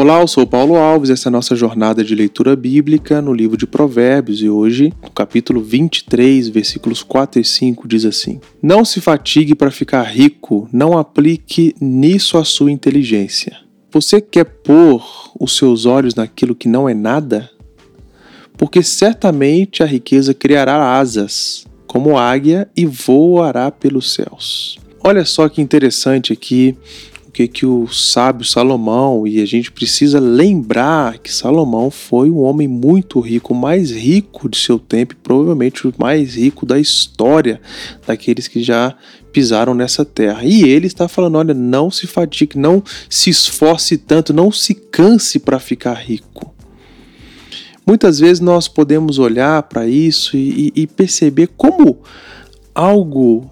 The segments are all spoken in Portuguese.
Olá, eu sou Paulo Alves, essa é a nossa jornada de leitura bíblica no livro de Provérbios e hoje, no capítulo 23, versículos 4 e 5, diz assim: Não se fatigue para ficar rico, não aplique nisso a sua inteligência. Você quer pôr os seus olhos naquilo que não é nada? Porque certamente a riqueza criará asas, como águia, e voará pelos céus. Olha só que interessante aqui o que, que o sábio Salomão, e a gente precisa lembrar que Salomão foi um homem muito rico, o mais rico de seu tempo, provavelmente o mais rico da história daqueles que já pisaram nessa terra. E ele está falando: olha, não se fatigue, não se esforce tanto, não se canse para ficar rico. Muitas vezes nós podemos olhar para isso e, e perceber como algo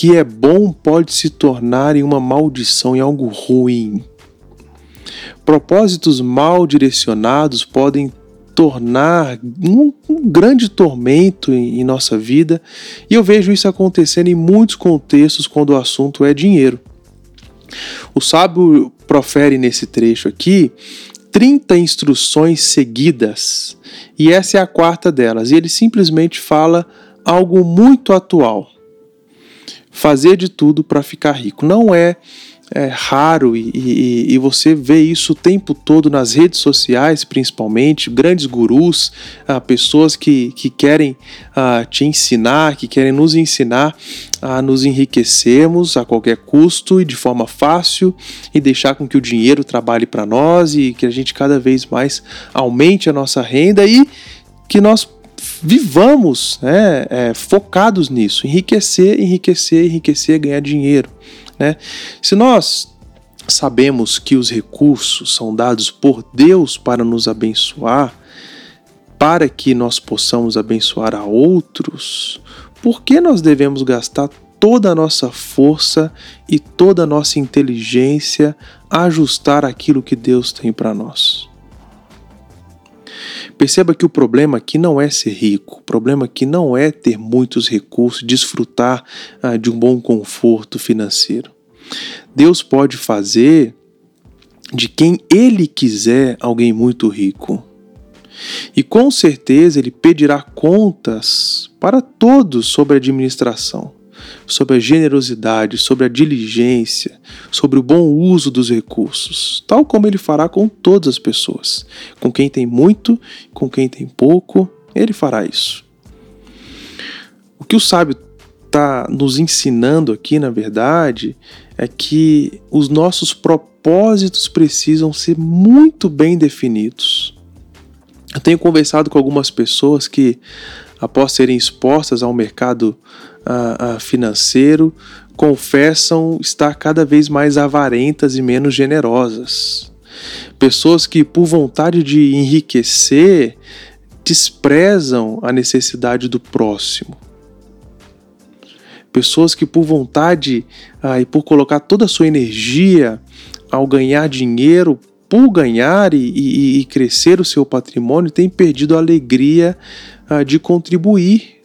que é bom pode se tornar em uma maldição, em algo ruim. Propósitos mal direcionados podem tornar um, um grande tormento em, em nossa vida, e eu vejo isso acontecendo em muitos contextos quando o assunto é dinheiro. O sábio profere nesse trecho aqui 30 instruções seguidas, e essa é a quarta delas, e ele simplesmente fala algo muito atual fazer de tudo para ficar rico. Não é, é raro e, e, e, você vê isso o tempo todo nas redes sociais, principalmente, grandes gurus, ah, pessoas que, que querem ah, te ensinar, que querem nos ensinar a nos enriquecermos a qualquer custo e de forma fácil e deixar com que o dinheiro trabalhe para nós e que a gente cada vez mais aumente a nossa renda e que nós vivamos né, é, focados nisso, enriquecer, enriquecer, enriquecer, ganhar dinheiro. Né? Se nós sabemos que os recursos são dados por Deus para nos abençoar, para que nós possamos abençoar a outros, por que nós devemos gastar toda a nossa força e toda a nossa inteligência a ajustar aquilo que Deus tem para nós? Perceba que o problema aqui não é ser rico, o problema aqui não é ter muitos recursos, desfrutar ah, de um bom conforto financeiro. Deus pode fazer de quem Ele quiser alguém muito rico. E com certeza Ele pedirá contas para todos sobre a administração sobre a generosidade, sobre a diligência, sobre o bom uso dos recursos, tal como ele fará com todas as pessoas. Com quem tem muito, com quem tem pouco, ele fará isso. O que o sábio está nos ensinando aqui, na verdade, é que os nossos propósitos precisam ser muito bem definidos. Eu tenho conversado com algumas pessoas que, após serem expostas ao mercado uh, uh, financeiro confessam estar cada vez mais avarentas e menos generosas. Pessoas que, por vontade de enriquecer, desprezam a necessidade do próximo. Pessoas que, por vontade ah, e por colocar toda a sua energia ao ganhar dinheiro, por ganhar e, e, e crescer o seu patrimônio, têm perdido a alegria ah, de contribuir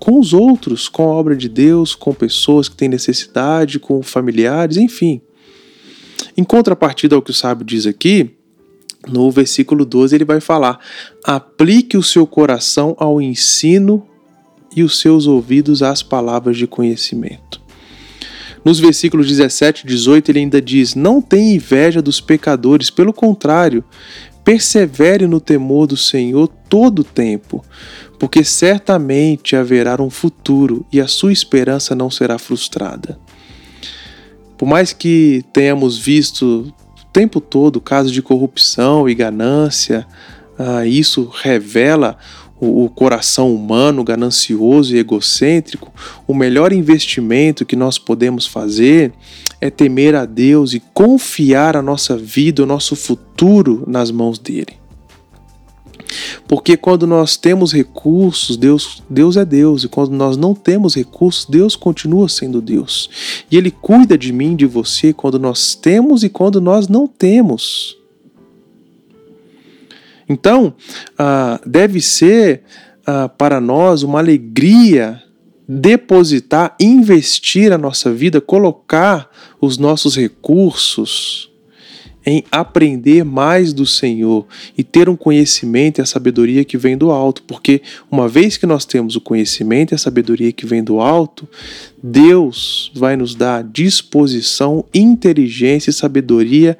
com os outros, com a obra de Deus, com pessoas que têm necessidade, com familiares, enfim. Em contrapartida ao que o sábio diz aqui, no versículo 12 ele vai falar: aplique o seu coração ao ensino e os seus ouvidos às palavras de conhecimento. Nos versículos 17 e 18 ele ainda diz: Não tenha inveja dos pecadores, pelo contrário, persevere no temor do Senhor todo o tempo, porque certamente haverá um futuro e a sua esperança não será frustrada. Por mais que tenhamos visto o tempo todo casos de corrupção e ganância, ah, isso revela o, coração humano ganancioso e egocêntrico, o melhor investimento que nós podemos fazer é temer a Deus e confiar a nossa vida, o nosso futuro nas mãos dele. Porque quando nós temos recursos, Deus, Deus é Deus, e quando nós não temos recursos, Deus continua sendo Deus. E Ele cuida de mim, de você, quando nós temos e quando nós não temos. Então, ah, deve ser ah, para nós uma alegria depositar, investir a nossa vida, colocar os nossos recursos em aprender mais do Senhor e ter um conhecimento e a sabedoria que vem do alto, porque uma vez que nós temos o conhecimento e a sabedoria que vem do alto, Deus vai nos dar disposição, inteligência e sabedoria,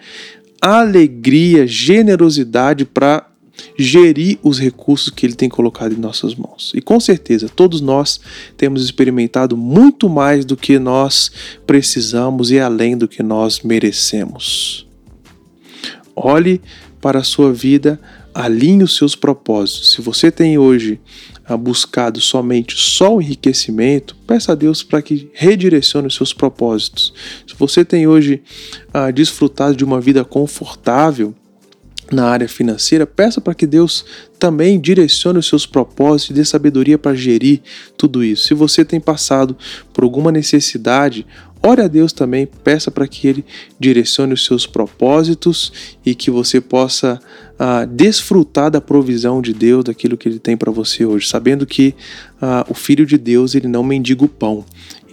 alegria, generosidade para gerir os recursos que Ele tem colocado em nossas mãos. E com certeza, todos nós temos experimentado muito mais do que nós precisamos e além do que nós merecemos. Olhe para a sua vida, alinhe os seus propósitos. Se você tem hoje ah, buscado somente só o enriquecimento, peça a Deus para que redirecione os seus propósitos. Se você tem hoje ah, desfrutado de uma vida confortável, na área financeira, peça para que Deus também direcione os seus propósitos e dê sabedoria para gerir tudo isso. Se você tem passado por alguma necessidade, ore a Deus também, peça para que Ele direcione os seus propósitos e que você possa ah, desfrutar da provisão de Deus, daquilo que Ele tem para você hoje, sabendo que ah, o Filho de Deus ele não mendiga o pão,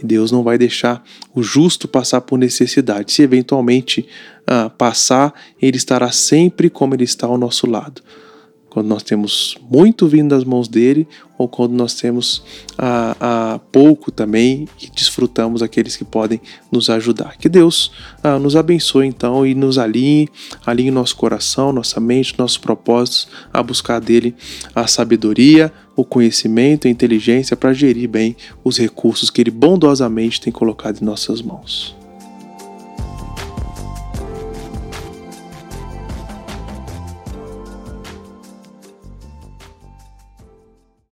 Deus não vai deixar o justo passar por necessidade. Se eventualmente ah, passar, Ele estará sempre como Ele está ao nosso lado. Quando nós temos muito vindo das mãos dele, ou quando nós temos ah, ah, pouco também e desfrutamos aqueles que podem nos ajudar. Que Deus ah, nos abençoe então e nos alinhe, alinhe nosso coração, nossa mente, nossos propósitos a buscar dele a sabedoria, o conhecimento, a inteligência para gerir bem os recursos que ele bondosamente tem colocado em nossas mãos.